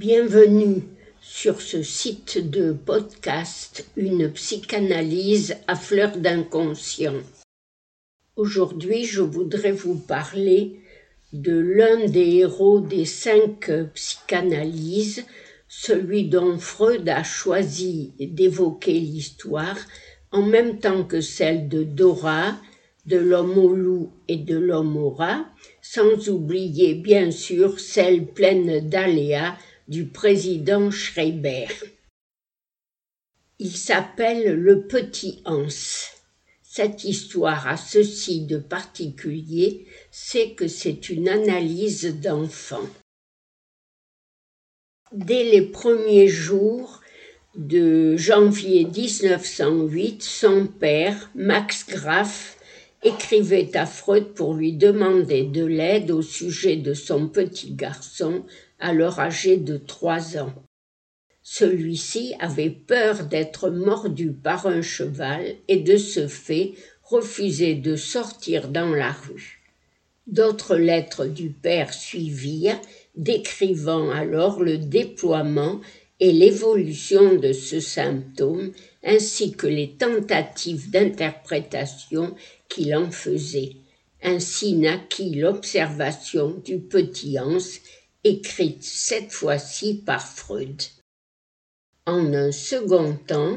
Bienvenue sur ce site de podcast Une psychanalyse à fleur d'inconscient. Aujourd'hui, je voudrais vous parler de l'un des héros des cinq psychanalyses, celui dont Freud a choisi d'évoquer l'histoire en même temps que celle de Dora, de l'homme au loup et de l'homme au rat, sans oublier bien sûr celle pleine d'aléas du président Schreiber. Il s'appelle le petit Hans. Cette histoire a ceci de particulier, c'est que c'est une analyse d'enfant. Dès les premiers jours de janvier 1908, son père, Max Graff, écrivait à Freud pour lui demander de l'aide au sujet de son petit garçon, alors âgé de trois ans. Celui-ci avait peur d'être mordu par un cheval et de ce fait refusait de sortir dans la rue. D'autres lettres du père suivirent, décrivant alors le déploiement et l'évolution de ce symptôme, ainsi que les tentatives d'interprétation qu'il en faisait. Ainsi naquit l'observation du petit Hans, écrite cette fois-ci par Freud. En un second temps,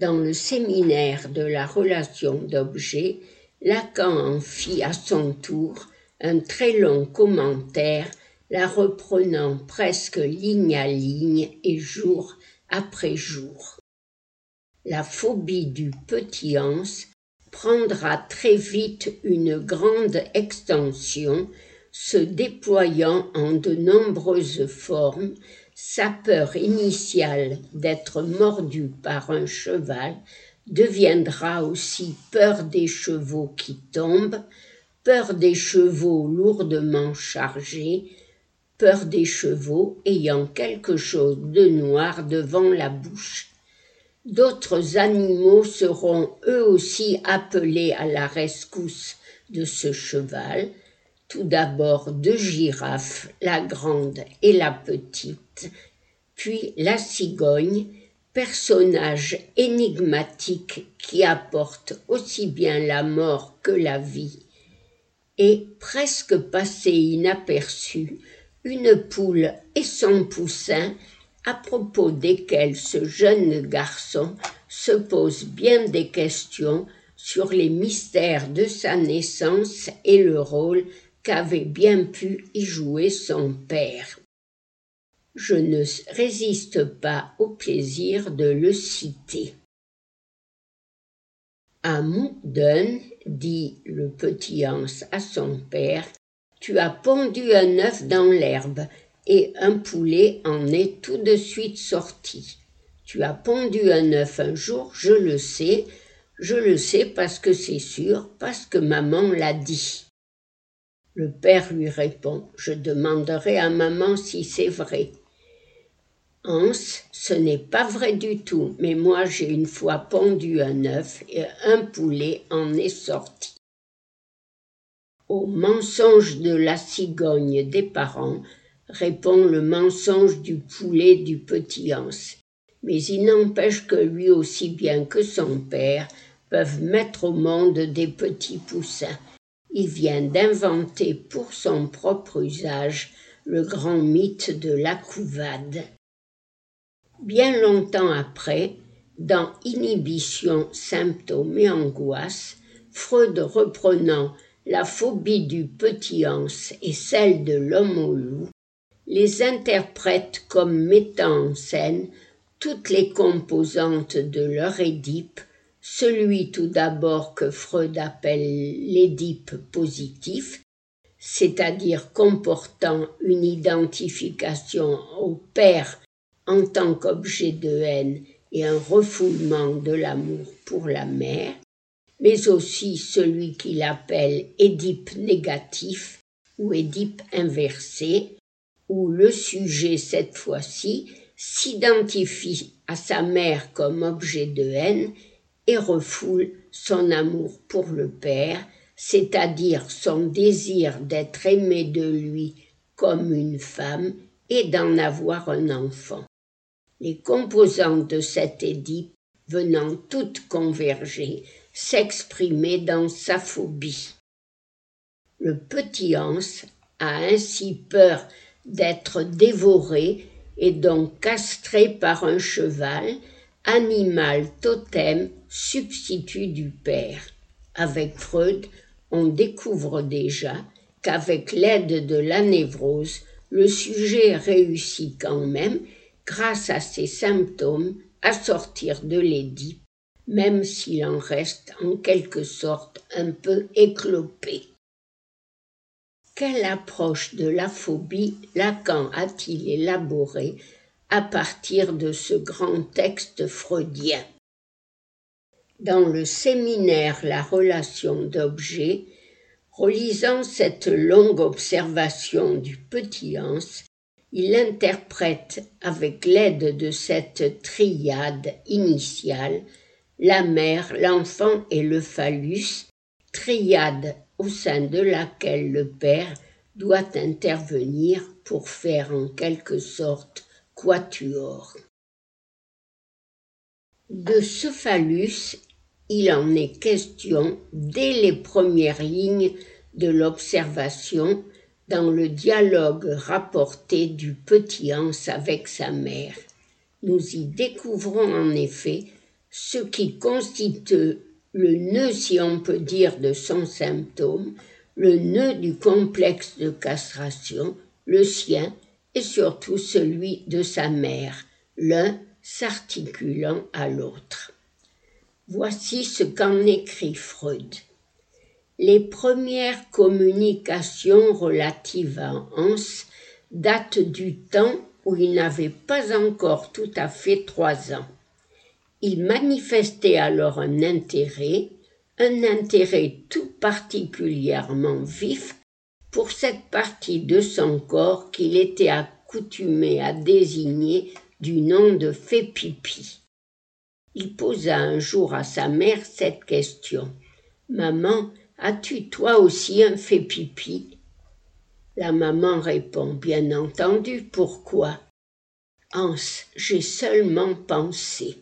dans le séminaire de la relation d'objet, Lacan en fit à son tour un très long commentaire, la reprenant presque ligne à ligne et jour après jour. La phobie du petit Hans prendra très vite une grande extension, se déployant en de nombreuses formes, sa peur initiale d'être mordu par un cheval deviendra aussi peur des chevaux qui tombent, peur des chevaux lourdement chargés, peur des chevaux ayant quelque chose de noir devant la bouche, D'autres animaux seront eux aussi appelés à la rescousse de ce cheval, tout d'abord deux girafes, la grande et la petite, puis la cigogne, personnage énigmatique qui apporte aussi bien la mort que la vie, et presque passé inaperçu, une poule et son poussin à propos desquels ce jeune garçon se pose bien des questions sur les mystères de sa naissance et le rôle qu'avait bien pu y jouer son père. Je ne résiste pas au plaisir de le citer. À Moudon, dit le petit Hans à son père, tu as pondu un œuf dans l'herbe et un poulet en est tout de suite sorti. Tu as pondu un œuf un jour, je le sais, je le sais parce que c'est sûr, parce que maman l'a dit. Le père lui répond Je demanderai à maman si c'est vrai. Hans, ce n'est pas vrai du tout, mais moi j'ai une fois pondu un œuf et un poulet en est sorti. Au mensonge de la cigogne des parents, répond le mensonge du poulet du petit Hans. Mais il n'empêche que lui aussi bien que son père peuvent mettre au monde des petits poussins. Vient d'inventer pour son propre usage le grand mythe de la couvade. Bien longtemps après, dans Inhibition, symptômes et angoisse, Freud reprenant la phobie du petit Hans et celle de l'homme au loup, les interprètent comme mettant en scène toutes les composantes de leur Édipe, celui tout d'abord que Freud appelle l'Édipe positif, c'est-à-dire comportant une identification au père en tant qu'objet de haine et un refoulement de l'amour pour la mère, mais aussi celui qu'il appelle Édipe négatif ou Édipe inversé, où le sujet, cette fois-ci, s'identifie à sa mère comme objet de haine et refoule son amour pour le père, c'est-à-dire son désir d'être aimé de lui comme une femme et d'en avoir un enfant. Les composantes de cet Édipe venant toutes converger, s'exprimer dans sa phobie. Le petit Hans a ainsi peur d'être dévoré et donc castré par un cheval, animal totem substitut du père. Avec Freud, on découvre déjà qu'avec l'aide de la névrose, le sujet réussit quand même, grâce à ses symptômes, à sortir de l'édit, même s'il en reste en quelque sorte un peu éclopé. Quelle approche de la phobie Lacan a-t-il élaboré à partir de ce grand texte freudien. Dans le séminaire La relation d'objet, relisant cette longue observation du petit Hans, il interprète avec l'aide de cette triade initiale la mère, l'enfant et le phallus, triade au sein de laquelle le père doit intervenir pour faire en quelque sorte quatuor. De ce phallus, il en est question dès les premières lignes de l'observation dans le dialogue rapporté du petit Hans avec sa mère. Nous y découvrons en effet ce qui constitue le nœud, si on peut dire, de son symptôme, le nœud du complexe de castration, le sien et surtout celui de sa mère, l'un s'articulant à l'autre. Voici ce qu'en écrit Freud. Les premières communications relatives à Hans datent du temps où il n'avait pas encore tout à fait trois ans. Il manifestait alors un intérêt, un intérêt tout particulièrement vif pour cette partie de son corps qu'il était accoutumé à désigner du nom de fait pipi. Il posa un jour à sa mère cette question. Maman, As-tu toi aussi un fait pipi La maman répond Bien entendu, pourquoi Hans, j'ai seulement pensé.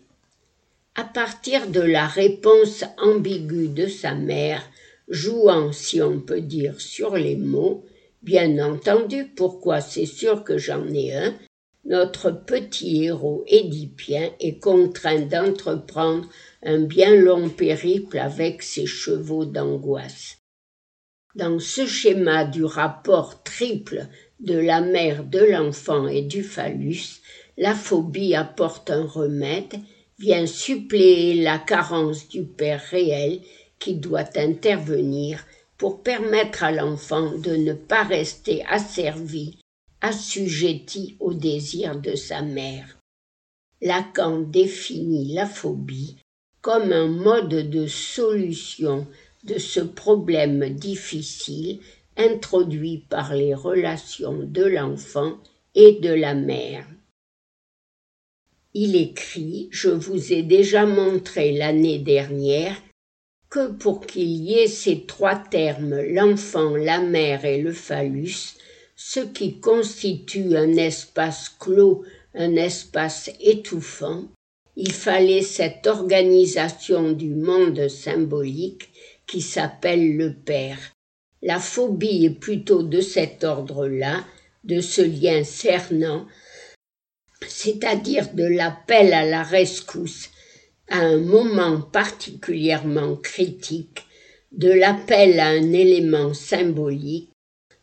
À partir de la réponse ambiguë de sa mère, jouant, si on peut dire, sur les mots, bien entendu, pourquoi c'est sûr que j'en ai un, notre petit héros édipien est contraint d'entreprendre un bien long périple avec ses chevaux d'angoisse. Dans ce schéma du rapport triple de la mère, de l'enfant et du phallus, la phobie apporte un remède, vient suppléer la carence du père réel qui doit intervenir pour permettre à l'enfant de ne pas rester asservi, assujetti au désir de sa mère. Lacan définit la phobie comme un mode de solution de ce problème difficile introduit par les relations de l'enfant et de la mère. Il écrit Je vous ai déjà montré l'année dernière pour qu'il y ait ces trois termes, l'enfant, la mère et le phallus, ce qui constitue un espace clos, un espace étouffant, il fallait cette organisation du monde symbolique qui s'appelle le Père. La phobie est plutôt de cet ordre-là, de ce lien cernant, c'est-à-dire de l'appel à la rescousse à un moment particulièrement critique, de l'appel à un élément symbolique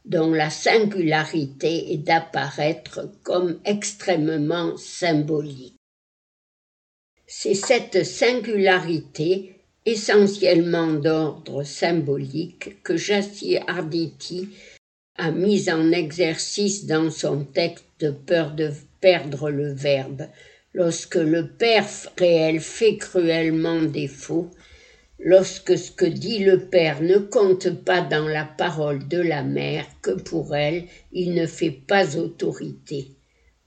dont la singularité est d'apparaître comme extrêmement symbolique. C'est cette singularité, essentiellement d'ordre symbolique, que Jassi Arditi a mise en exercice dans son texte de peur de perdre le verbe. Lorsque le père réel fait cruellement défaut, lorsque ce que dit le père ne compte pas dans la parole de la mère, que pour elle il ne fait pas autorité.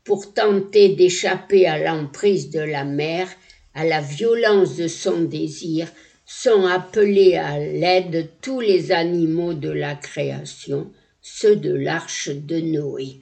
Pour tenter d'échapper à l'emprise de la mère, à la violence de son désir, sont appelés à l'aide tous les animaux de la création, ceux de l'arche de Noé.